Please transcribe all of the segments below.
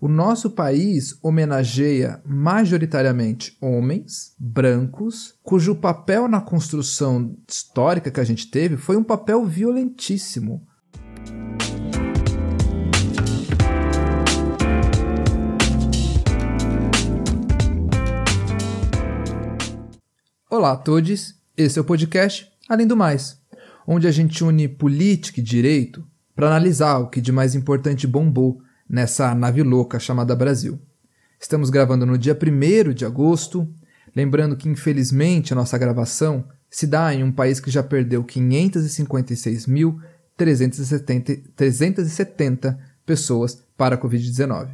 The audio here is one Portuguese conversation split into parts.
O nosso país homenageia majoritariamente homens brancos, cujo papel na construção histórica que a gente teve foi um papel violentíssimo. Olá a todos, esse é o podcast Além do Mais, onde a gente une política e direito para analisar o que de mais importante bombou nessa nave louca chamada Brasil. Estamos gravando no dia 1 de agosto, lembrando que infelizmente a nossa gravação se dá em um país que já perdeu 556.370 pessoas para a Covid-19.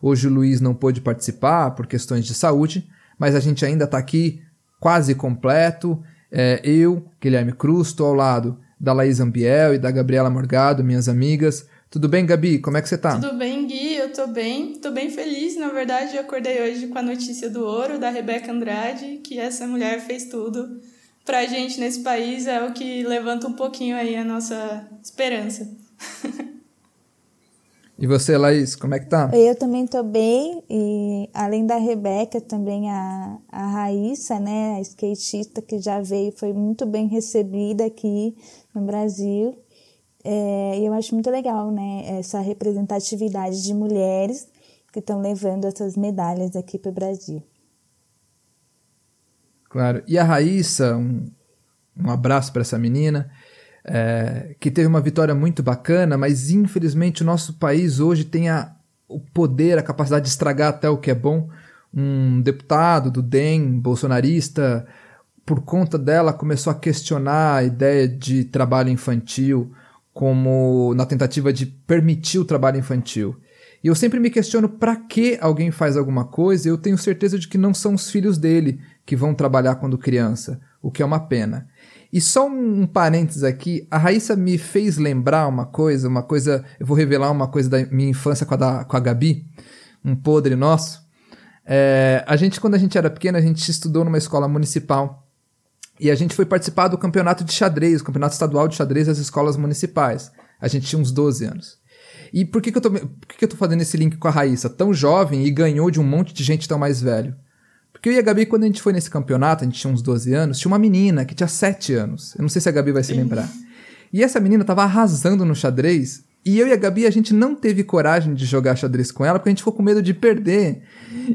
Hoje o Luiz não pôde participar por questões de saúde, mas a gente ainda está aqui quase completo. É, eu, Guilherme Cruz, estou ao lado da Laís Ambiel e da Gabriela Morgado, minhas amigas. Tudo bem, Gabi? Como é que você tá? Tudo bem, Gui. Eu tô bem. Tô bem feliz. Na verdade, eu acordei hoje com a notícia do ouro da Rebeca Andrade, que essa mulher fez tudo pra gente nesse país. É o que levanta um pouquinho aí a nossa esperança. E você, Laís, como é que tá? Eu também tô bem, e além da Rebeca, também a, a Raíssa, né, a skatista que já veio, foi muito bem recebida aqui no Brasil. É, eu acho muito legal, né, essa representatividade de mulheres que estão levando essas medalhas aqui para o Brasil. Claro. E a Raíssa, um, um abraço para essa menina, é, que teve uma vitória muito bacana, mas infelizmente o nosso país hoje tem a, o poder, a capacidade de estragar até o que é bom. Um deputado do DEM, bolsonarista, por conta dela, começou a questionar a ideia de trabalho infantil como na tentativa de permitir o trabalho infantil. E eu sempre me questiono para que alguém faz alguma coisa, e eu tenho certeza de que não são os filhos dele que vão trabalhar quando criança, o que é uma pena. E só um, parênteses aqui, a Raíssa me fez lembrar uma coisa, uma coisa, eu vou revelar uma coisa da minha infância com a, da, com a Gabi, um podre nosso. É, a gente, quando a gente era pequena, a gente estudou numa escola municipal e a gente foi participar do campeonato de xadrez, o campeonato estadual de xadrez das escolas municipais. A gente tinha uns 12 anos. E por que, que, eu, tô, por que, que eu tô fazendo esse link com a Raíssa? Tão jovem e ganhou de um monte de gente tão mais velho. Porque eu e a Gabi, quando a gente foi nesse campeonato, a gente tinha uns 12 anos, tinha uma menina que tinha 7 anos. Eu não sei se a Gabi vai se lembrar. E essa menina tava arrasando no xadrez. E eu e a Gabi, a gente não teve coragem de jogar xadrez com ela, porque a gente ficou com medo de perder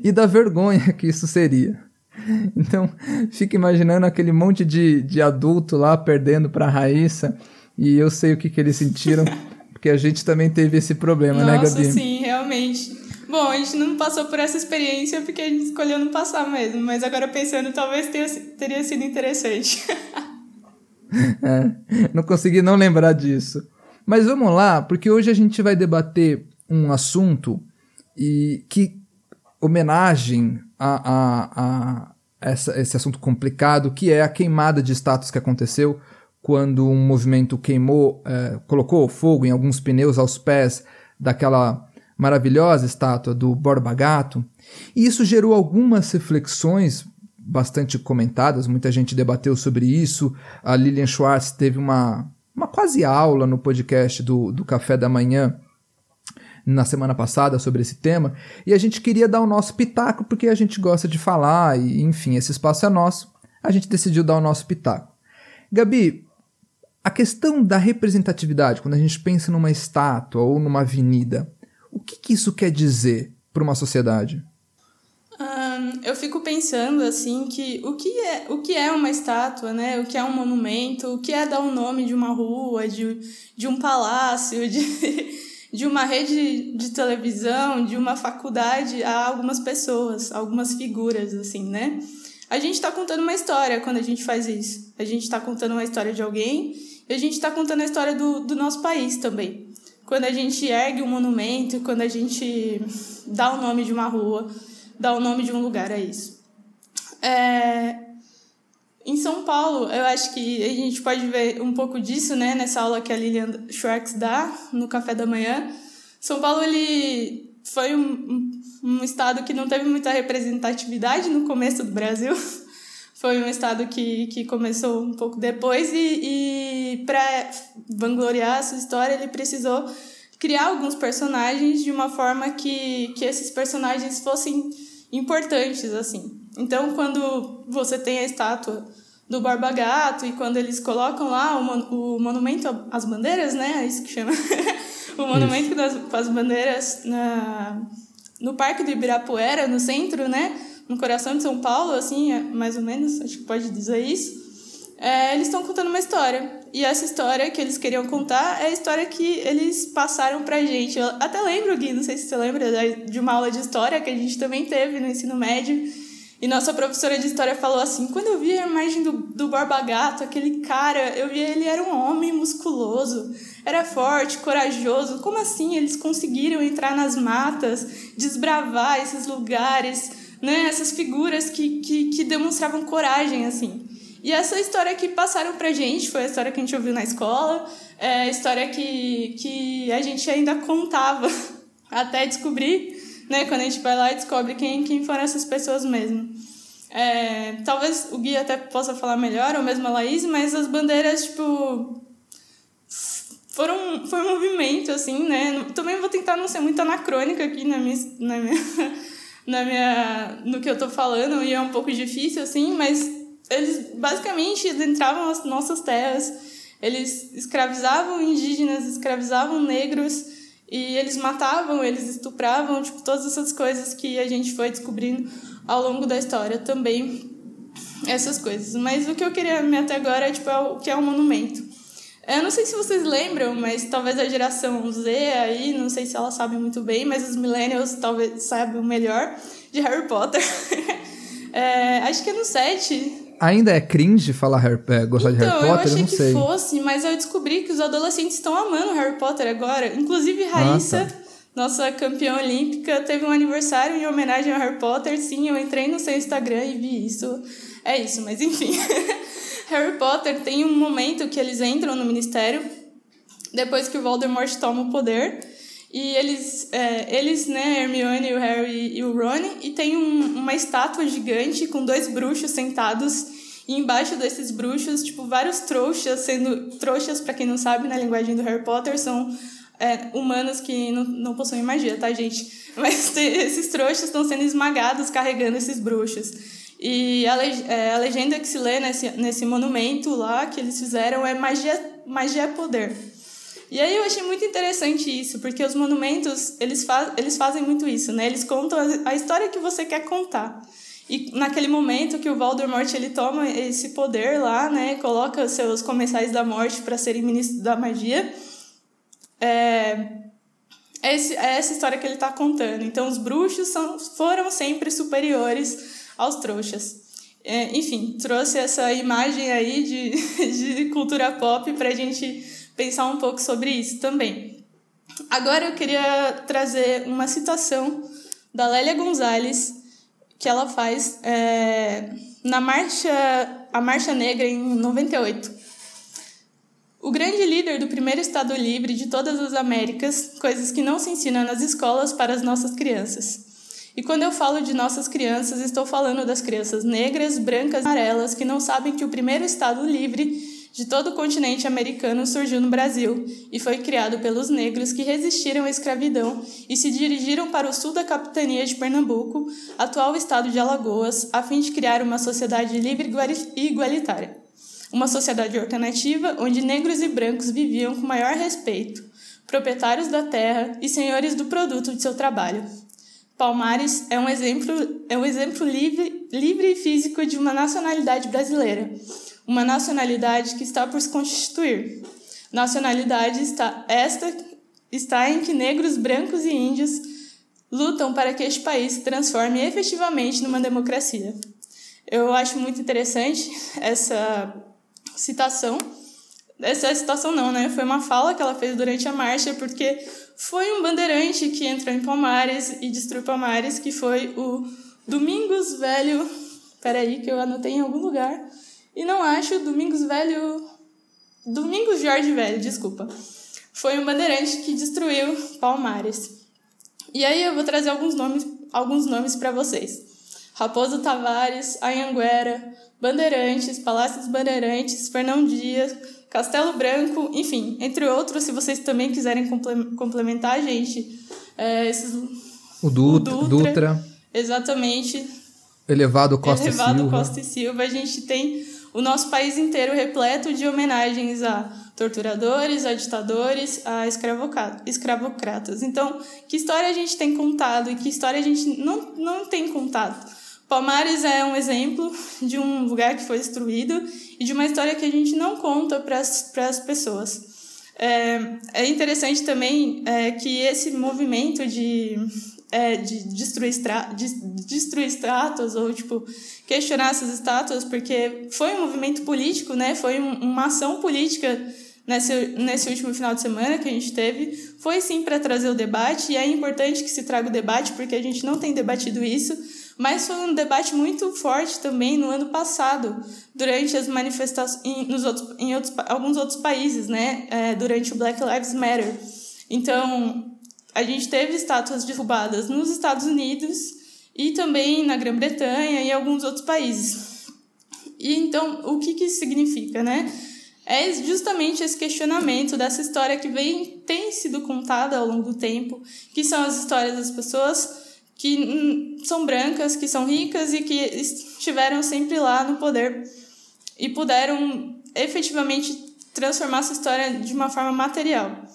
e da vergonha que isso seria. Então, fica imaginando aquele monte de, de adulto lá perdendo pra Raíssa. E eu sei o que, que eles sentiram, porque a gente também teve esse problema, Nossa, né, Gabi? Nossa, sim, realmente. Bom, a gente não passou por essa experiência porque a gente escolheu não passar mesmo, mas agora pensando, talvez tenha, teria sido interessante. é, não consegui não lembrar disso. Mas vamos lá, porque hoje a gente vai debater um assunto e que homenagem a, a, a essa, esse assunto complicado, que é a queimada de status que aconteceu quando um movimento queimou, é, colocou fogo em alguns pneus aos pés daquela maravilhosa estátua do Borba Gato. E isso gerou algumas reflexões bastante comentadas, muita gente debateu sobre isso. A Lilian Schwartz teve uma, uma quase aula no podcast do, do Café da Manhã na semana passada sobre esse tema, e a gente queria dar o nosso pitaco porque a gente gosta de falar e, enfim, esse espaço é nosso. A gente decidiu dar o nosso pitaco. Gabi, a questão da representatividade, quando a gente pensa numa estátua ou numa avenida, o que, que isso quer dizer para uma sociedade? Eu fico pensando assim que o que é o que é uma estátua, né? O que é um monumento, o que é dar o um nome de uma rua, de, de um palácio, de de uma rede de televisão, de uma faculdade a algumas pessoas, algumas figuras, assim, né? A gente está contando uma história quando a gente faz isso. A gente está contando uma história de alguém e a gente está contando a história do, do nosso país também. Quando a gente ergue um monumento, quando a gente dá o nome de uma rua, dá o nome de um lugar, é isso. É, em São Paulo, eu acho que a gente pode ver um pouco disso, né, nessa aula que a Lilian Schwartz dá no café da manhã. São Paulo, ele foi um, um estado que não teve muita representatividade no começo do Brasil. Foi um estado que, que começou um pouco depois e, e para vangloriar a sua história, ele precisou criar alguns personagens de uma forma que, que esses personagens fossem importantes, assim. Então, quando você tem a estátua do Barba Gato e quando eles colocam lá o, mon o monumento às bandeiras, né? É isso que chama. o monumento das, com as bandeiras na, no Parque do Ibirapuera, no centro, né? No coração de São Paulo, assim, é mais ou menos, acho que pode dizer isso. É, eles estão contando uma história. E essa história que eles queriam contar é a história que eles passaram pra gente. Eu até lembro, Gui, não sei se você lembra, de uma aula de história que a gente também teve no ensino médio e nossa professora de história falou assim: quando eu vi a imagem do, do Barba Gato, aquele cara, eu vi ele era um homem musculoso, era forte, corajoso. Como assim eles conseguiram entrar nas matas, desbravar esses lugares, né? Essas figuras que, que, que demonstravam coragem, assim. E essa história que passaram pra gente foi a história que a gente ouviu na escola, é a história que, que a gente ainda contava até descobrir né? Quando a gente vai lá e descobre quem, quem foram essas pessoas mesmo. É, talvez o Gui até possa falar melhor, ou mesmo a Laís, mas as bandeiras, tipo. Foram, foi um movimento, assim, né? Também vou tentar não ser muito anacrônica aqui na minha, na minha, na minha, no que eu tô falando, e é um pouco difícil, assim, mas eles basicamente entravam nas nossas terras, eles escravizavam indígenas, escravizavam negros, e eles matavam, eles estupravam, tipo, todas essas coisas que a gente foi descobrindo ao longo da história também. Essas coisas. Mas o que eu queria me até agora é, tipo, é o que é o monumento. Eu não sei se vocês lembram, mas talvez a geração Z aí, não sei se ela sabe muito bem, mas os millennials talvez saibam melhor de Harry Potter. é, acho que é no 7, ainda é cringe falar Harry, é, gostar então, de Harry Potter? Eu, achei eu não que sei. fosse, mas eu descobri que os adolescentes estão amando Harry Potter agora. Inclusive, Raíssa, ah, tá. nossa campeã olímpica, teve um aniversário em homenagem ao Harry Potter. Sim, eu entrei no seu Instagram e vi isso. É isso, mas enfim. Harry Potter tem um momento que eles entram no ministério depois que o Voldemort toma o poder. E eles, é, eles, né, Hermione, o Harry e o Ron, e tem um, uma estátua gigante com dois bruxos sentados. E embaixo desses bruxos, tipo, vários trouxas, sendo. Trouxas, para quem não sabe, na linguagem do Harry Potter, são é, humanos que não, não possuem magia, tá, gente? Mas esses trouxas estão sendo esmagados carregando esses bruxos. E a, é, a legenda que se lê nesse, nesse monumento lá que eles fizeram é magia, magia é poder. E aí eu achei muito interessante isso, porque os monumentos, eles, fa eles fazem muito isso, né? Eles contam a história que você quer contar. E naquele momento que o Voldemort ele toma esse poder lá, né, coloca seus comensais da morte para serem ministros da magia, é, é, esse, é essa história que ele está contando. Então os bruxos são, foram sempre superiores aos trouxas. É, enfim, trouxe essa imagem aí de, de cultura pop para a gente pensar um pouco sobre isso também. Agora eu queria trazer uma citação da Lélia Gonzalez, que ela faz é, na marcha, a Marcha Negra em 98. O grande líder do primeiro Estado livre de todas as Américas, coisas que não se ensinam nas escolas para as nossas crianças. E quando eu falo de nossas crianças, estou falando das crianças negras, brancas amarelas que não sabem que o primeiro Estado livre de todo o continente americano surgiu no Brasil e foi criado pelos negros que resistiram à escravidão e se dirigiram para o sul da capitania de Pernambuco, atual estado de Alagoas, a fim de criar uma sociedade livre e igualitária. Uma sociedade alternativa onde negros e brancos viviam com maior respeito, proprietários da terra e senhores do produto de seu trabalho. Palmares é um exemplo, é um exemplo livre, livre e físico de uma nacionalidade brasileira uma nacionalidade que está por se constituir. Nacionalidade está esta está em que negros, brancos e índios lutam para que este país se transforme efetivamente numa democracia. Eu acho muito interessante essa citação. Essa citação não, né? Foi uma fala que ela fez durante a marcha, porque foi um bandeirante que entrou em Palmares e destruiu Palmares, que foi o Domingos Velho. Peraí, que eu anotei em algum lugar. E não acho Domingos Velho. Domingos Jorge Velho, desculpa. Foi um bandeirante que destruiu Palmares. E aí eu vou trazer alguns nomes, alguns nomes para vocês. Raposo Tavares, Anhanguera, Bandeirantes, Palácio dos Bandeirantes, Fernão Dias, Castelo Branco, enfim, entre outros, se vocês também quiserem complementar, gente, é, esses, o, Dutra, o Dutra, Dutra, exatamente. Elevado Costa Elevado Silva. Costa e Silva, a gente tem o nosso país inteiro repleto de homenagens a torturadores, a ditadores, a escravocratas. Então, que história a gente tem contado e que história a gente não, não tem contado? Palmares é um exemplo de um lugar que foi destruído e de uma história que a gente não conta para as pessoas. É, é interessante também é, que esse movimento de, é, de, destruir de destruir estátuas ou tipo questionar essas estátuas, porque foi um movimento político, né? Foi um, uma ação política nesse, nesse último final de semana que a gente teve, foi sim para trazer o debate, e é importante que se traga o debate, porque a gente não tem debatido isso, mas foi um debate muito forte também no ano passado, durante as manifestações em, nos outros, em outros, alguns outros países, né? É, durante o Black Lives Matter. Então, a gente teve estátuas derrubadas nos Estados Unidos e também na Grã-Bretanha e alguns outros países. E então, o que, que isso significa, né? É justamente esse questionamento dessa história que vem, tem sido contada ao longo do tempo, que são as histórias das pessoas que são brancas, que são ricas e que estiveram sempre lá no poder e puderam efetivamente transformar essa história de uma forma material.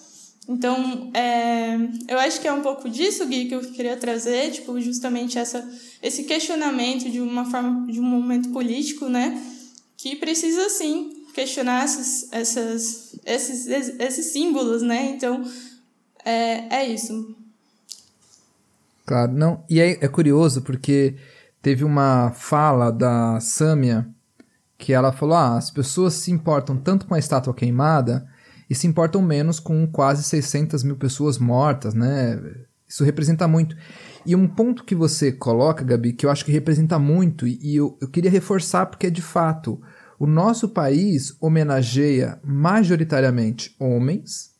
Então, é, eu acho que é um pouco disso, Gui, que eu queria trazer, tipo, justamente essa, esse questionamento de uma forma, de um momento político, né, que precisa, sim, questionar essas, essas, esses, esses símbolos, né, então, é, é isso. Claro, não. E é, é curioso porque teve uma fala da Samia que ela falou: ah, as pessoas se importam tanto com a estátua queimada e se importam menos com quase 600 mil pessoas mortas, né? Isso representa muito. E um ponto que você coloca, Gabi, que eu acho que representa muito, e eu, eu queria reforçar porque é de fato: o nosso país homenageia majoritariamente homens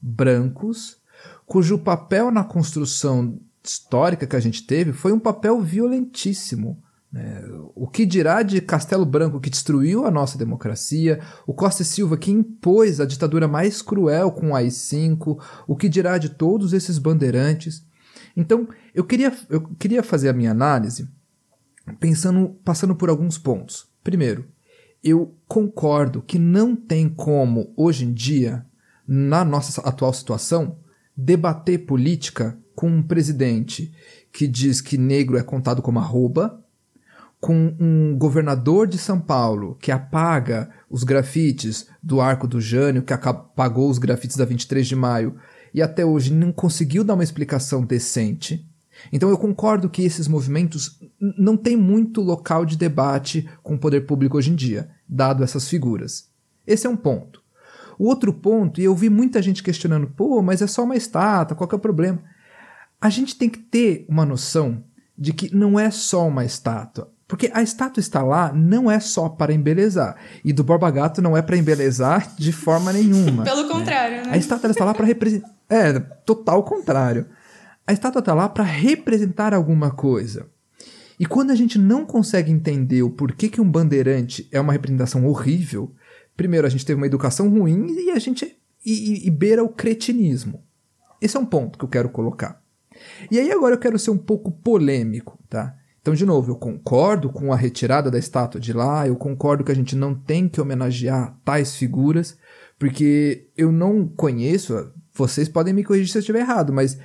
brancos, cujo papel na construção histórica que a gente teve foi um papel violentíssimo. Né? O que dirá de Castelo Branco, que destruiu a nossa democracia, o Costa e Silva, que impôs a ditadura mais cruel com o AI-5, o que dirá de todos esses bandeirantes. Então, eu queria, eu queria fazer a minha análise pensando, passando por alguns pontos. Primeiro, eu concordo que não tem como, hoje em dia, na nossa atual situação, debater política com um presidente que diz que negro é contado como arroba, com um governador de São Paulo que apaga os grafites do Arco do Jânio, que apagou os grafites da 23 de maio e até hoje não conseguiu dar uma explicação decente. Então eu concordo que esses movimentos não têm muito local de debate com o poder público hoje em dia, dado essas figuras. Esse é um ponto. O outro ponto, e eu vi muita gente questionando, pô, mas é só uma estátua, qual que é o problema? A gente tem que ter uma noção de que não é só uma estátua. Porque a estátua está lá não é só para embelezar. E do Borba Gato não é para embelezar de forma nenhuma. Pelo contrário, né? A estátua está lá para representar. É, total contrário. A estátua está lá para representar alguma coisa. E quando a gente não consegue entender o porquê que um bandeirante é uma representação horrível, primeiro a gente teve uma educação ruim e a gente e, e, e beira o cretinismo. Esse é um ponto que eu quero colocar. E aí agora eu quero ser um pouco polêmico, tá? Então, de novo, eu concordo com a retirada da estátua de lá, eu concordo que a gente não tem que homenagear tais figuras, porque eu não conheço, vocês podem me corrigir se eu estiver errado, mas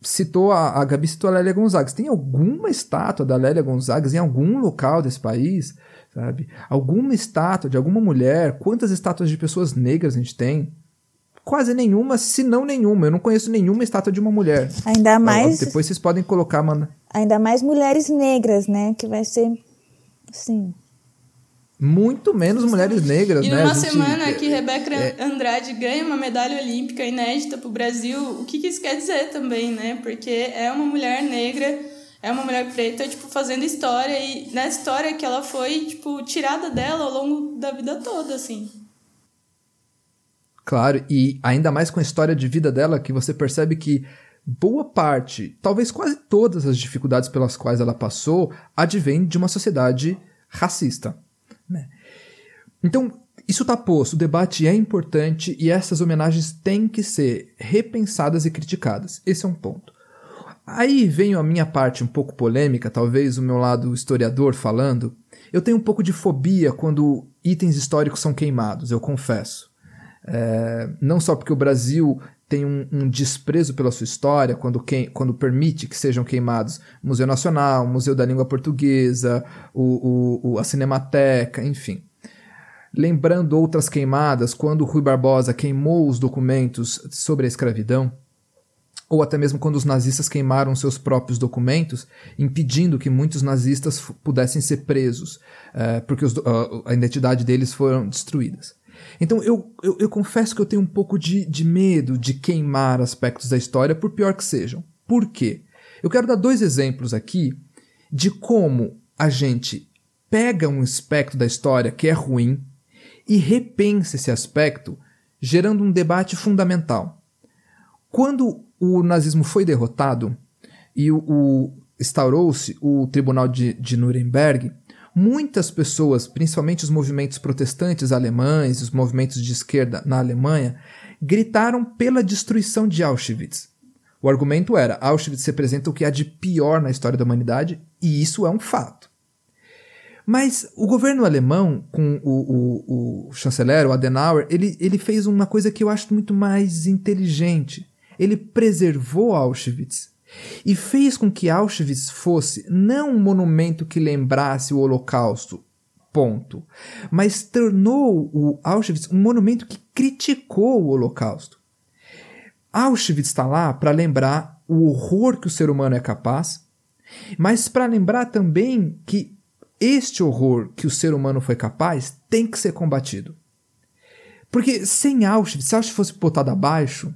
citou a, a Gabi citou a Lélia Gonzaga. Tem alguma estátua da Lélia Gonzaga em algum local desse país? Sabe? Alguma estátua de alguma mulher? Quantas estátuas de pessoas negras a gente tem? Quase nenhuma, se não nenhuma. Eu não conheço nenhuma estátua de uma mulher. Ainda mais. Depois vocês podem colocar, mano. Ainda mais mulheres negras, né? Que vai ser. Sim. Muito menos mulheres negras, e né? E numa gente... semana que Rebeca é... Andrade ganha uma medalha olímpica inédita para o Brasil, o que, que isso quer dizer também, né? Porque é uma mulher negra, é uma mulher preta, tipo, fazendo história, e na história que ela foi, tipo, tirada dela ao longo da vida toda, assim. Claro, e ainda mais com a história de vida dela, que você percebe que boa parte, talvez quase todas as dificuldades pelas quais ela passou, advém de uma sociedade racista. Né? Então, Isso está posto, o debate é importante e essas homenagens têm que ser repensadas e criticadas. Esse é um ponto. Aí vem a minha parte um pouco polêmica, talvez o meu lado historiador falando. Eu tenho um pouco de fobia quando itens históricos são queimados, eu confesso. É, não só porque o Brasil tem um, um, desprezo pela sua história quando, quem, quando permite que sejam queimados Museu Nacional, Museu da Língua Portuguesa, o, o, a Cinemateca, enfim. Lembrando outras queimadas, quando Rui Barbosa queimou os documentos sobre a escravidão, ou até mesmo quando os nazistas queimaram seus próprios documentos, impedindo que muitos nazistas pudessem ser presos, é, porque os, a, a, identidade deles foram destruídas. Então eu, eu, eu, confesso que eu tenho um pouco de, de medo de queimar aspectos da história, por pior que sejam. Por quê? Eu quero dar dois exemplos aqui de como a gente pega um aspecto da história que é ruim e repensa esse aspecto, gerando um debate fundamental. Quando o nazismo foi derrotado e o, o instaurou-se o Tribunal de, de Nuremberg, muitas pessoas, principalmente os movimentos protestantes alemães, os movimentos de esquerda na Alemanha, gritaram pela destruição de Auschwitz. O argumento era: Auschwitz representa o que há de pior na história da humanidade, e isso é um fato. Mas o governo alemão, com o, o, o chanceler, o Adenauer, ele, ele fez uma coisa que eu acho muito mais inteligente ele preservou Auschwitz e fez com que Auschwitz fosse não um monumento que lembrasse o Holocausto, ponto, mas tornou o Auschwitz um monumento que criticou o Holocausto. Auschwitz está lá para lembrar o horror que o ser humano é capaz, mas para lembrar também que este horror que o ser humano foi capaz tem que ser combatido. Porque sem Auschwitz, se Auschwitz fosse botado abaixo,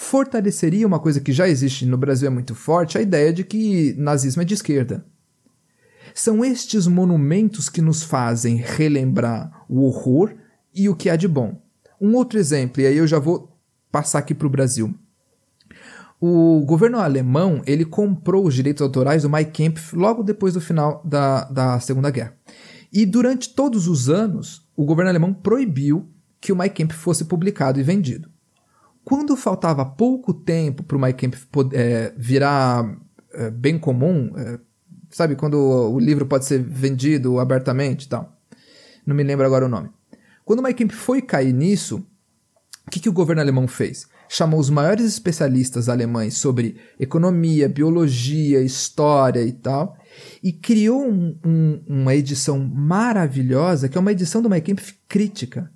fortaleceria uma coisa que já existe no Brasil é muito forte, a ideia de que nazismo é de esquerda. São estes monumentos que nos fazem relembrar o horror e o que há de bom. Um outro exemplo, e aí eu já vou passar aqui para o Brasil. O governo alemão ele comprou os direitos autorais do Mein Kampf logo depois do final da, da Segunda Guerra. E durante todos os anos, o governo alemão proibiu que o Mein Kampf fosse publicado e vendido. Quando faltava pouco tempo para o MyCamp é, virar é, bem comum, é, sabe, quando o livro pode ser vendido abertamente e tal, não me lembro agora o nome. Quando o MyCamp foi cair nisso, o que, que o governo alemão fez? Chamou os maiores especialistas alemães sobre economia, biologia, história e tal, e criou um, um, uma edição maravilhosa, que é uma edição do MyCamp crítica.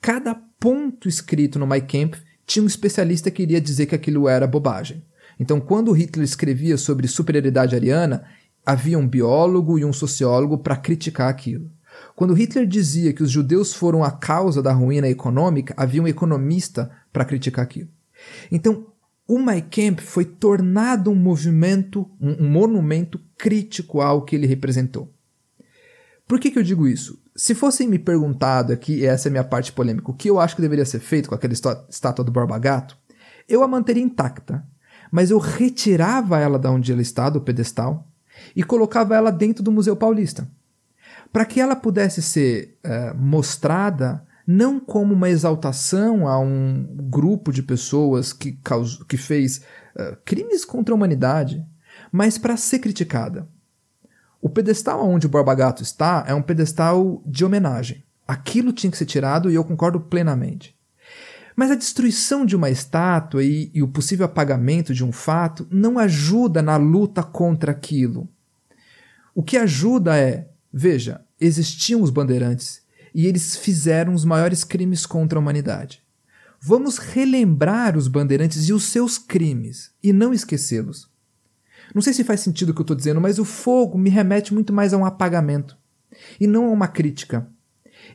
Cada ponto escrito no MyCamp tinha um especialista que iria dizer que aquilo era bobagem. Então, quando Hitler escrevia sobre superioridade ariana, havia um biólogo e um sociólogo para criticar aquilo. Quando Hitler dizia que os judeus foram a causa da ruína econômica, havia um economista para criticar aquilo. Então, o My Camp foi tornado um movimento, um, um monumento crítico ao que ele representou. Por que, que eu digo isso? Se fossem me perguntado aqui, e essa é a minha parte polêmica, o que eu acho que deveria ser feito com aquela estátua do Borba Gato, eu a manteria intacta, mas eu retirava ela da onde ela está, do pedestal, e colocava ela dentro do Museu Paulista, para que ela pudesse ser uh, mostrada não como uma exaltação a um grupo de pessoas que, causou, que fez uh, crimes contra a humanidade, mas para ser criticada. O pedestal onde o Borba Gato está é um pedestal de homenagem. Aquilo tinha que ser tirado e eu concordo plenamente. Mas a destruição de uma estátua e, e, o possível apagamento de um fato não ajuda na luta contra aquilo. O que ajuda é, veja, existiam os bandeirantes e eles fizeram os maiores crimes contra a humanidade. Vamos relembrar os bandeirantes e os seus crimes e não esquecê-los. Não sei se faz sentido o que eu estou dizendo, mas o fogo me remete muito mais a um apagamento e não a uma crítica.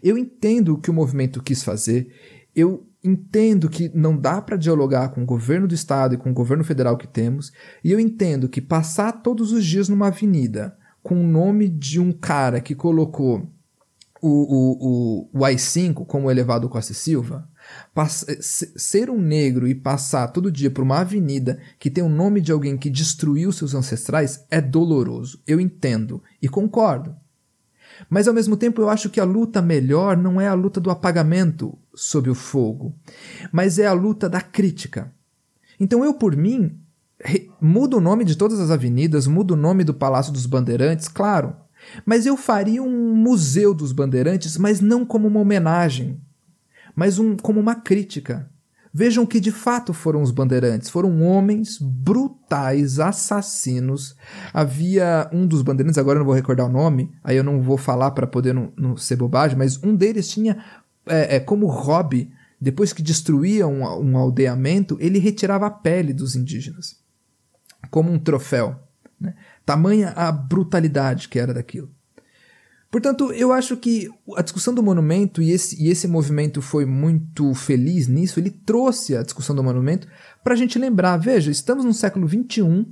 Eu entendo o que o movimento quis fazer, eu entendo que não dá para dialogar com o governo do estado e com o governo federal que temos, e eu entendo que passar todos os dias numa avenida com o nome de um cara que colocou o, o, o, o AI-5 como elevado Costa Silva ser um negro e passar todo dia por uma avenida que tem o nome de alguém que destruiu seus ancestrais é doloroso. Eu entendo e concordo. Mas ao mesmo tempo eu acho que a luta melhor não é a luta do apagamento sob o fogo, mas é a luta da crítica. Então eu, por mim, mudo o nome de todas as avenidas, mudo o nome do Palácio dos Bandeirantes, claro. Mas eu faria um museu dos bandeirantes, mas não como uma homenagem, mas um, como uma crítica. Vejam que de fato foram os bandeirantes. Foram homens brutais, assassinos. Havia um dos bandeirantes, agora eu não vou recordar o nome, aí eu não vou falar para poder não, não, ser bobagem, mas um deles tinha é, é, como hobby, depois que destruía um, um aldeamento, ele retirava a pele dos indígenas, como um troféu. Né? Tamanha a brutalidade que era daquilo. Portanto, eu acho que a discussão do monumento, e esse, e esse movimento foi muito feliz nisso, ele trouxe a discussão do monumento para a gente lembrar: veja, estamos no século XXI,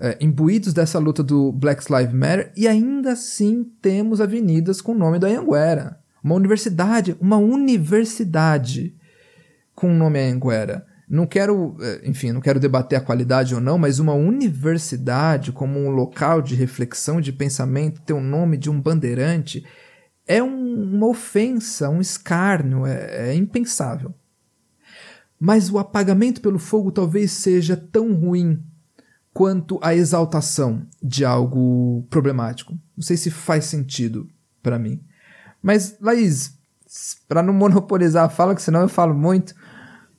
é, imbuídos dessa luta do Black Lives Matter, e ainda assim temos avenidas com o nome do Anhanguera. Uma universidade, uma universidade com o nome Anhanguera não quero, eh, enfim, não quero debater a qualidade ou não, mas uma universidade como um local de reflexão, de pensamento, ter o nome de um bandeirante é um, uma ofensa, um escárnio, é, é impensável. Mas o apagamento pelo fogo talvez seja tão ruim quanto a exaltação de algo problemático. Não sei se faz sentido para mim. Mas, Laís, para não monopolizar a fala, que senão eu falo muito,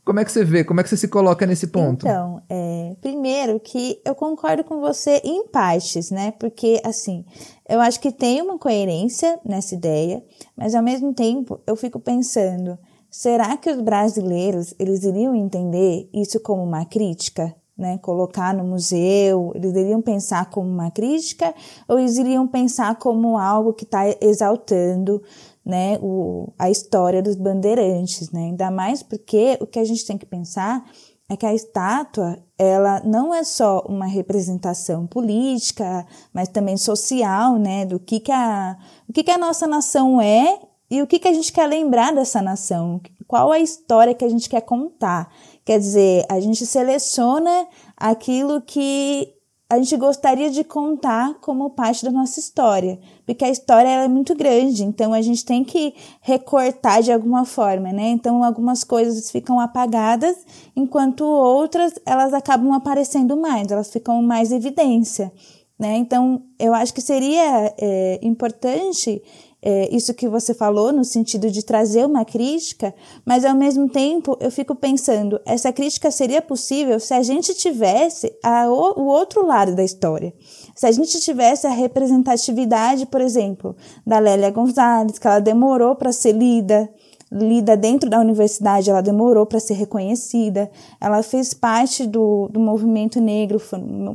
como é que você vê? Como é que você se coloca nesse ponto? Então, é, primeiro que eu concordo com você em partes, né? Porque, assim, eu acho que tem uma coerência nessa ideia, mas ao mesmo tempo eu fico pensando, será que os brasileiros, eles iriam entender isso como uma crítica? Né, colocar no museu, eles iriam pensar como uma crítica ou eles iriam pensar como algo que está exaltando né, o, a história dos bandeirantes, né? Ainda mais porque o que a gente tem que pensar é que a estátua, ela não é só uma representação política, mas também social, né, do que que a, o que que a nossa nação é e o que que a gente quer lembrar dessa nação, qual a história que a gente quer contar. Quer dizer, a gente seleciona aquilo que a gente gostaria de contar como parte da nossa história, porque a história é muito grande, então a gente tem que recortar de alguma forma, né? Então algumas coisas ficam apagadas, enquanto outras elas acabam aparecendo mais, elas ficam mais evidência, né? Então eu acho que seria é, importante é, isso que você falou, no sentido de trazer uma crítica, mas ao mesmo tempo eu fico pensando, essa crítica seria possível se a gente tivesse a, o, o outro lado da história. Se a gente tivesse a representatividade, por exemplo, da Lélia Gonzalez, que ela demorou para ser lida, lida dentro da universidade, ela demorou para ser reconhecida, ela fez parte do, do movimento negro,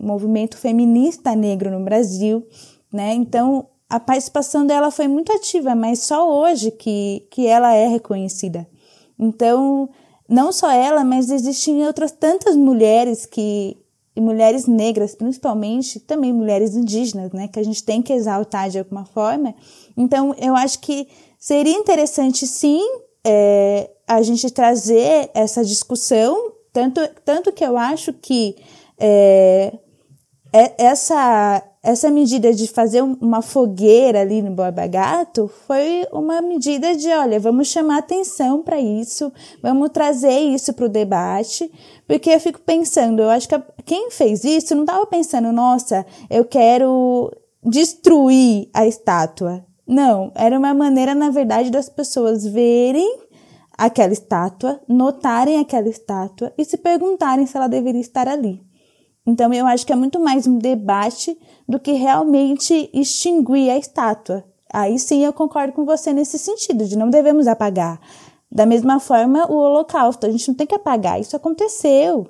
movimento feminista negro no Brasil, né? Então, a participação dela foi muito ativa, mas só hoje que, que ela é reconhecida. Então, não só ela, mas existem outras tantas mulheres que mulheres negras, principalmente, também mulheres indígenas, né, que a gente tem que exaltar de alguma forma. Então, eu acho que seria interessante, sim, é, a gente trazer essa discussão, tanto, tanto que eu acho que é, é essa essa medida de fazer uma fogueira ali no Borba Gato foi uma medida de, olha, vamos chamar atenção para isso, vamos trazer isso para o debate, porque eu fico pensando, eu acho que quem fez isso não estava pensando, nossa, eu quero destruir a estátua. Não, era uma maneira, na verdade, das pessoas verem aquela estátua, notarem aquela estátua e se perguntarem se ela deveria estar ali. Então eu acho que é muito mais um debate do que realmente extinguir a estátua. Aí sim eu concordo com você nesse sentido, de não devemos apagar. Da mesma forma, o Holocausto, a gente não tem que apagar, isso aconteceu.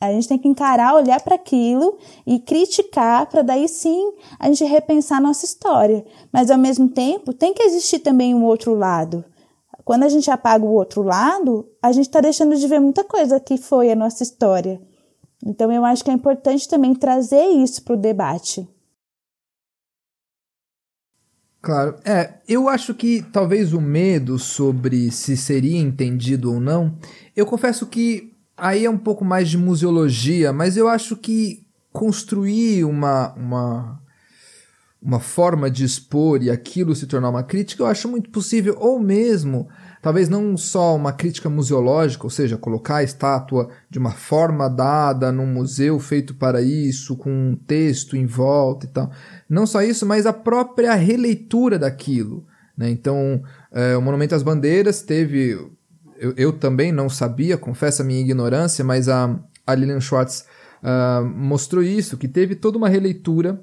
A gente tem que encarar, olhar para aquilo e criticar, para daí sim a gente repensar a nossa história. Mas ao mesmo tempo, tem que existir também um outro lado. Quando a gente apaga o outro lado, a gente está deixando de ver muita coisa que foi a nossa história. Então eu acho que é importante também trazer isso para o debate. Claro. É, eu acho que talvez o medo sobre se seria entendido ou não, eu confesso que aí é um pouco mais de museologia, mas eu acho que construir uma, uma uma forma de expor e aquilo se tornar uma crítica, eu acho muito possível, ou mesmo, talvez não só uma crítica museológica, ou seja, colocar a estátua de uma forma dada num museu feito para isso, com um texto em volta e tal. Não só isso, mas a própria releitura daquilo. Né? Então, é, o Monumento às Bandeiras teve. Eu, eu, também não sabia, confesso a minha ignorância, mas a, a Lilian Schwartz uh, mostrou isso, que teve toda uma releitura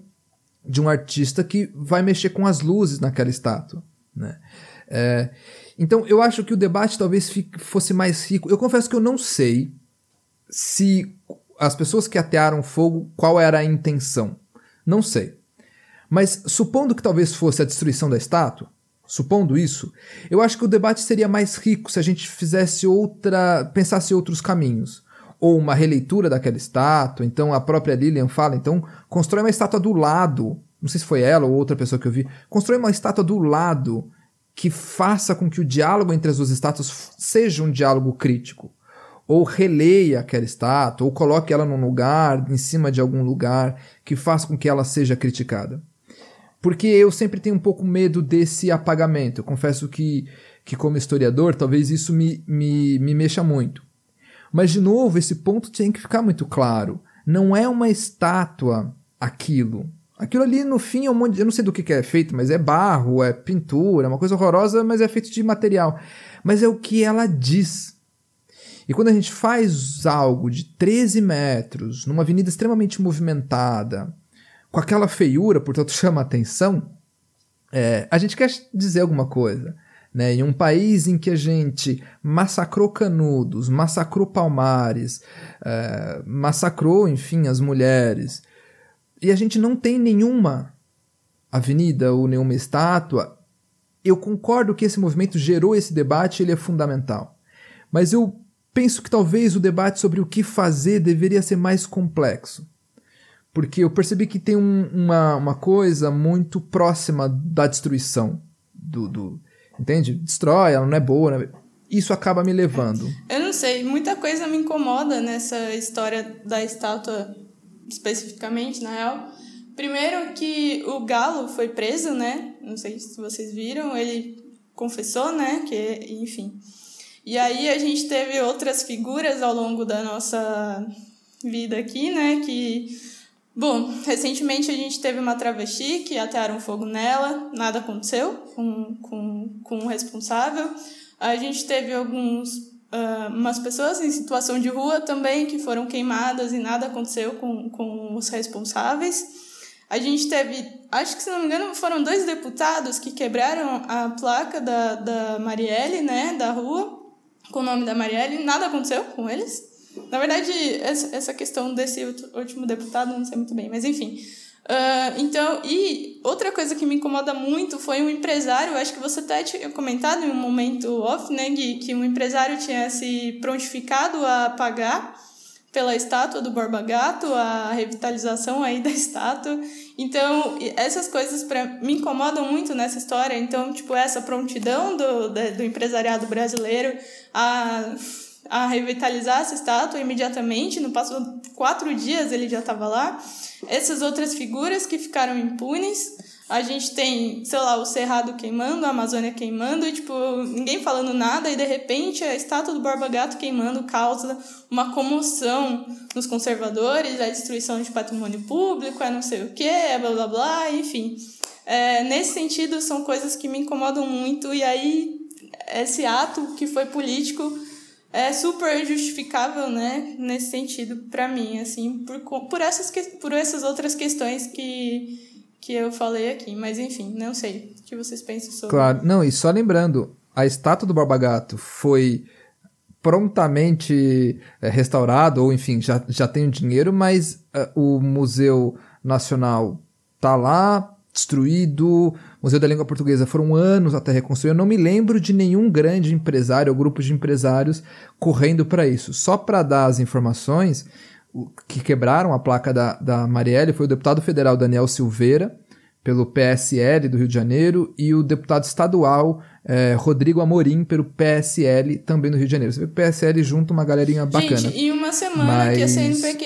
de um artista que vai mexer com as luzes naquela estátua. Né? É, então, eu acho que o debate talvez fique, fosse mais rico. Eu confesso que eu não sei se as pessoas que atearam fogo, qual era a intenção. Não sei. Mas supondo que talvez fosse a destruição da estátua, supondo isso, eu acho que o debate seria mais rico se a gente fizesse outra, pensasse outros caminhos ou uma releitura daquela estátua. Então a própria Lilian fala, então constrói uma estátua do lado. Não sei se foi ela ou outra pessoa que eu vi. Constrói uma estátua do lado que faça com que o diálogo entre as duas estátuas seja um diálogo crítico. Ou releia aquela estátua, ou coloque ela num lugar, em cima de algum lugar, que faça com que ela seja criticada. Porque eu sempre tenho um pouco medo desse apagamento. Eu confesso que, que como historiador, talvez isso me, me, me mexa muito. Mas, de novo, esse ponto tem que ficar muito claro. Não é uma estátua aquilo. Aquilo ali, no fim, é um monte. De, eu não sei do que, que é feito, mas é barro, é pintura, é uma coisa horrorosa, mas é feito de material. Mas é o que ela diz. E quando a gente faz algo de 13 metros, numa avenida extremamente movimentada, com aquela feiura, portanto chama atenção, é, a gente quer dizer alguma coisa. Né? Em um país em que a gente massacrou Canudos, massacrou Palmares, é, massacrou, enfim, as mulheres, e a gente não tem nenhuma avenida ou nenhuma estátua, eu concordo que esse movimento gerou esse debate, ele é fundamental. Mas eu penso que talvez o debate sobre o que fazer deveria ser mais complexo. Porque eu percebi que tem um, uma, uma coisa muito próxima da destruição do, do, Entende? Destrói, ela não é boa. Né? Isso acaba me levando. Eu não sei, muita coisa me incomoda nessa história da estátua, especificamente, na real. Primeiro que o Galo foi preso, né? Não sei se vocês viram, ele confessou, né? Que, enfim. E aí a gente teve outras figuras ao longo da nossa vida aqui, né? Que Bom, recentemente a gente teve uma travesti que atearam fogo nela, nada aconteceu com, com, com o responsável. A gente teve alguns uh, umas pessoas em situação de rua também que foram queimadas e nada aconteceu com, com os responsáveis. A gente teve, acho que se não me engano, foram dois deputados que quebraram a placa da, da Marielle, né, da rua, com o nome da Marielle, nada aconteceu com eles. Na verdade, essa questão desse último deputado, não sei muito bem, mas enfim. Uh, então, e outra coisa que me incomoda muito foi um empresário, acho que você até tinha comentado em um momento off, né, Gui, que um empresário tinha se prontificado a pagar pela estátua do Borba Gato, a revitalização aí da estátua. Então, essas coisas pra, me incomodam muito nessa história. Então, tipo, essa prontidão do, do empresariado brasileiro a a revitalizar essa estátua imediatamente, no passo quatro dias ele já estava lá. Essas outras figuras que ficaram impunes, a gente tem, sei lá, o Cerrado queimando, a Amazônia queimando, e, tipo, ninguém falando nada, e de repente a estátua do Borba Gato queimando causa uma comoção nos conservadores, a destruição de patrimônio público, é não sei o que, é blá blá blá, enfim. É, nesse sentido, são coisas que me incomodam muito, e aí esse ato que foi político é super justificável, né, nesse sentido, para mim, assim, por, por, essas, por essas outras questões que, que eu falei aqui. Mas, enfim, não sei o que vocês pensam sobre. Claro, não, e só lembrando, a estátua do Barbagato foi prontamente é, restaurado, ou enfim, já, já tem o dinheiro, mas uh, o Museu Nacional tá lá, destruído, Museu da Língua Portuguesa foram anos até reconstruir. Eu não me lembro de nenhum grande empresário ou grupo de empresários correndo para isso. Só para dar as informações, o que quebraram a placa da, da Marielle foi o deputado federal Daniel Silveira, pelo PSL do Rio de Janeiro, e o deputado estadual eh, Rodrigo Amorim, pelo PSL, também do Rio de Janeiro. Você vê que o PSL junto uma galerinha bacana. Gente, e uma semana Mas... que a CNPq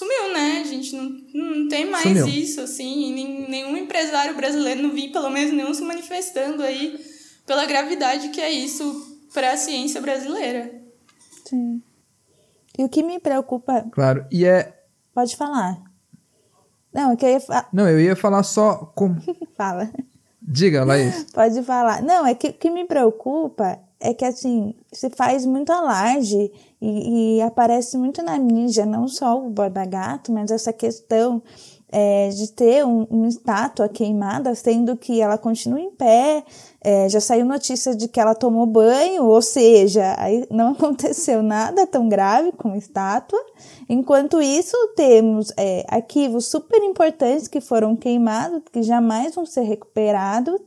sumiu, né? A gente não, não tem mais sumiu. isso, assim. Nenhum empresário brasileiro, não vi pelo menos nenhum se manifestando aí pela gravidade que é isso para a ciência brasileira. Sim. E o que me preocupa. Claro, e é. Pode falar. Não, que eu ia fa... Não, eu ia falar só com. Fala. Diga, Laís. Pode falar. Não, é que o que me preocupa é que assim, se faz muito alarde e, e aparece muito na mídia, não só o Borda Gato, mas essa questão é, de ter um, uma estátua queimada, sendo que ela continua em pé, é, já saiu notícia de que ela tomou banho, ou seja, não aconteceu nada tão grave com a estátua. Enquanto isso, temos é, arquivos super importantes que foram queimados, que jamais vão ser recuperados,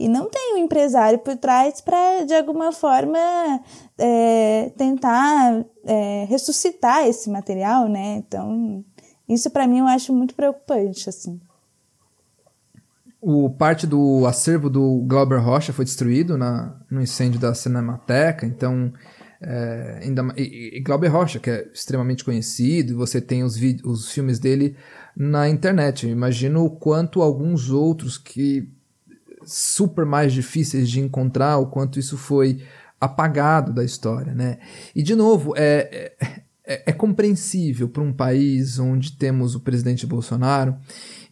e não tem um empresário por trás para, de alguma forma, é, tentar é, ressuscitar esse material, né? Então, isso para mim eu acho muito preocupante, assim. O parte do acervo do Glauber Rocha foi destruído na, no incêndio da Cinemateca, então é, ainda e, e, Glauber Rocha, que é extremamente conhecido, você tem os, os filmes dele na internet. Imagino o quanto alguns outros que super mais difíceis de encontrar, o quanto isso foi apagado da história, né? E de novo, é, é é, compreensível para um país onde temos o presidente Bolsonaro,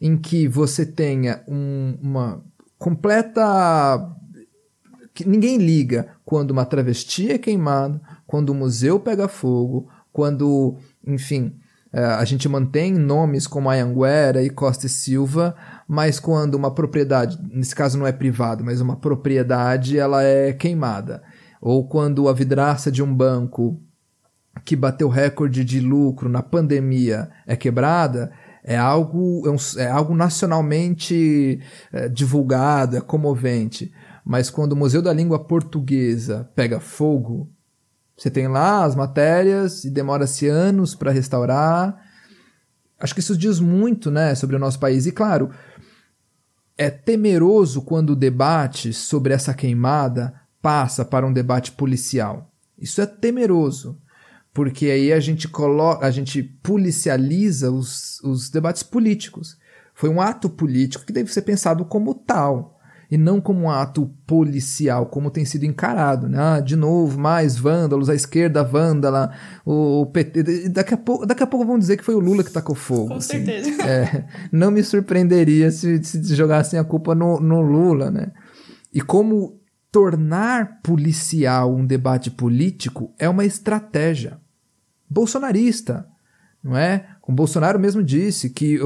em que você tenha um, uma completa. que ninguém liga quando uma travesti é queimada, quando o museu pega fogo, quando, enfim, é, a gente mantém nomes como Anhanguera e Costa e Silva, mas quando uma propriedade, nesse caso não é privada, mas uma propriedade, ela é queimada. Ou quando a vidraça de um banco que bateu recorde de lucro na pandemia é quebrada, é algo, é, um, é algo nacionalmente é, divulgado, é comovente. Mas quando o Museu da Língua Portuguesa pega fogo, você tem lá as matérias e demora-se anos para restaurar. Acho que isso diz muito né, sobre o nosso país. E claro, é temeroso quando o debate sobre essa queimada passa para um debate policial. Isso é temeroso porque aí a gente coloca, a gente policializa os, os debates políticos. Foi um ato político que deve ser pensado como tal e não como um ato policial, como tem sido encarado. Né? Ah, de novo, mais vândalos, a esquerda vândala, o, PT. Daqui a, pouco, daqui a pouco vão dizer que foi o Lula que tacou fogo. Com assim. certeza. É, não me surpreenderia se, se jogassem a culpa no, no Lula. Né? E como tornar policial um debate político é uma estratégia bolsonarista, não é? O Bolsonaro mesmo disse que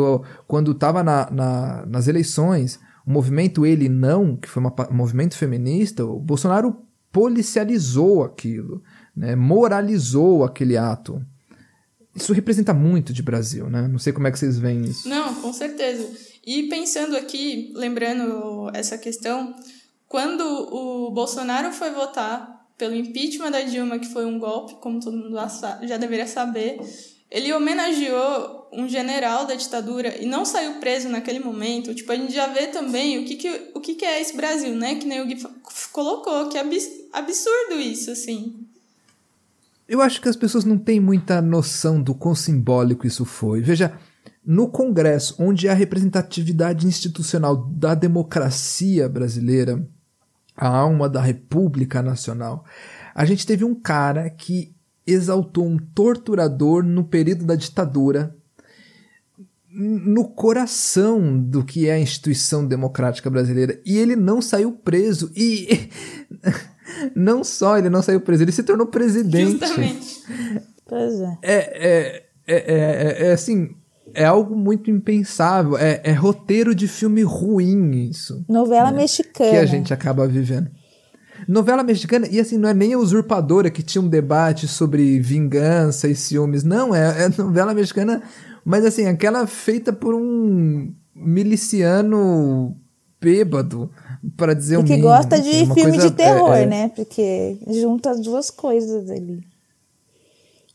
quando estava na, na, nas eleições, o movimento Ele Não, que foi um movimento feminista, o Bolsonaro policializou aquilo, né? moralizou aquele ato. Isso representa muito de Brasil, né? Não sei como é que vocês veem isso. Não, com certeza. E pensando aqui, lembrando essa questão, quando o Bolsonaro foi votar pelo impeachment da Dilma, que foi um golpe, como todo mundo já deveria saber. Ele homenageou um general da ditadura e não saiu preso naquele momento. Tipo, a gente já vê também o que, que, o que, que é esse Brasil, né? Que nem o Gui colocou, que é absurdo isso, assim. Eu acho que as pessoas não têm muita noção do quão simbólico isso foi. Veja, no Congresso, onde a representatividade institucional da democracia brasileira a alma da República Nacional. A gente teve um cara que exaltou um torturador no período da ditadura, no coração do que é a instituição democrática brasileira, e ele não saiu preso. E não só ele não saiu preso, ele se tornou presidente. Justamente. Pois é. É, é, é, é, é assim, é algo muito impensável. É, é, roteiro de filme ruim isso. Novela né? mexicana. Que a gente acaba vivendo. Novela mexicana, e assim, não é nem a usurpadora que tinha um debate sobre vingança e ciúmes. Não, é, é novela mexicana, mas assim, aquela feita por um miliciano bêbado, para dizer o um que mínimo, gosta de assim, filme coisa, de terror, é, é, né? Porque junta as duas coisas ali.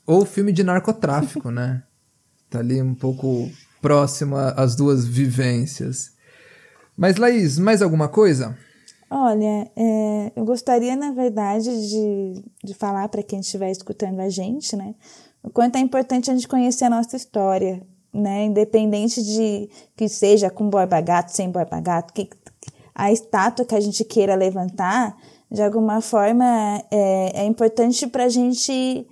Ou filme de narcotráfico, né? Tá ali um pouco próximo às duas vivências. Mas, Laís, mais alguma coisa? Olha, é, eu gostaria, na verdade, de, de falar para quem estiver escutando a gente, né? O quanto é importante a gente conhecer a nossa história. né? Independente de que seja com borba gato, sem borba gato, que a estátua que a gente queira levantar, de alguma forma é, é importante para a gente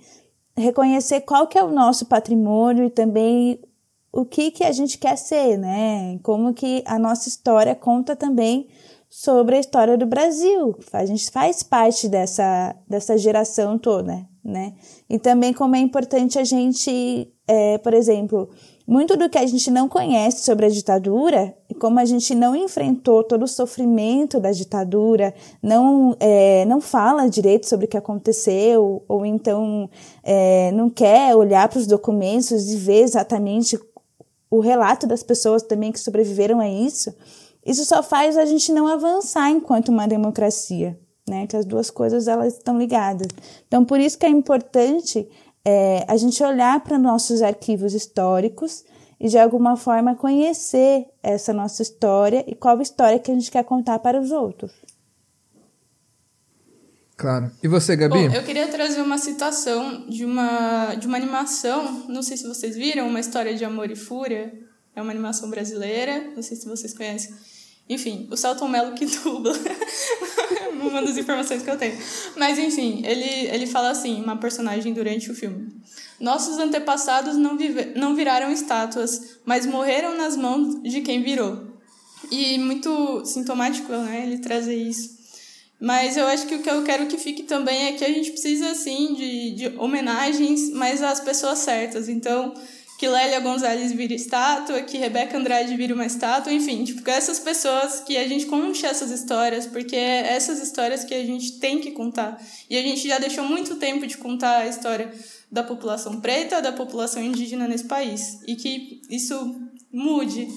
reconhecer qual que é o nosso patrimônio e também o que que a gente quer ser, né? Como que a nossa história conta também sobre a história do Brasil. A gente faz parte dessa, dessa geração toda, né? E também como é importante a gente, é, por exemplo, muito do que a gente não conhece sobre a ditadura, e como a gente não enfrentou todo o sofrimento da ditadura, não, é, não fala direito sobre o que aconteceu, ou então é, não quer olhar para os documentos e ver exatamente o relato das pessoas também que sobreviveram a isso, isso só faz a gente não avançar enquanto uma democracia, né? Que as duas coisas elas estão ligadas. Então, por isso que é importante é, a gente olhar para nossos arquivos históricos e de alguma forma conhecer essa nossa história e qual história que a gente quer contar para os outros. Claro. E você, Gabi? Bom, eu queria trazer uma citação de uma, de uma animação, não sei se vocês viram, uma história de amor e fúria. É uma animação brasileira, não sei se vocês conhecem. Enfim, o Celton Mello que dubla. uma das informações que eu tenho. Mas enfim, ele, ele fala assim, uma personagem durante o filme. Nossos antepassados não, vive, não viraram estátuas, mas morreram nas mãos de quem virou. E muito sintomático, né, ele trazer isso. Mas eu acho que o que eu quero que fique também é que a gente precisa, assim, de, de homenagens, mas às pessoas certas. Então, que Lélia Gonzalez vira estátua, que Rebeca Andrade vira uma estátua, enfim, tipo, essas pessoas que a gente conte essas histórias, porque é essas histórias que a gente tem que contar. E a gente já deixou muito tempo de contar a história da população preta, da população indígena nesse país. E que isso mude.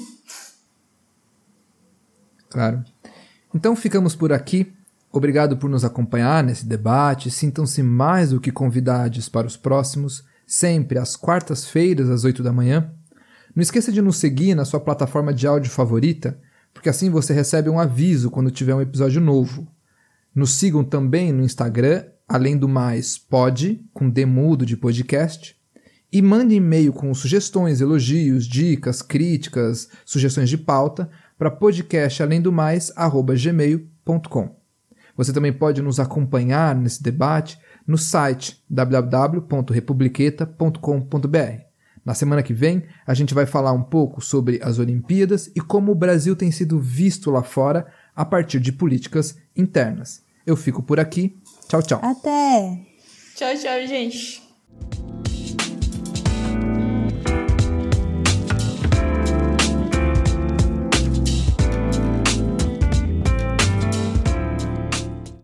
Claro. Então ficamos por aqui. Obrigado por nos acompanhar nesse debate. Sintam-se mais do que convidados para os próximos sempre às quartas-feiras, às 8 da manhã. Não esqueça de nos seguir na sua plataforma de áudio favorita, porque assim você recebe um aviso quando tiver um episódio novo. Nos sigam também no Instagram, além do mais, pode, com demudo de podcast, e mande e-mail com sugestões, elogios, dicas, críticas, sugestões de pauta para podcast. Você também pode nos acompanhar nesse debate no site www.republiqueta.com.br. Na semana que vem, a gente vai falar um pouco sobre as Olimpíadas e como o Brasil tem sido visto lá fora a partir de políticas internas. Eu fico por aqui. Tchau, tchau. Até! Tchau, tchau, gente.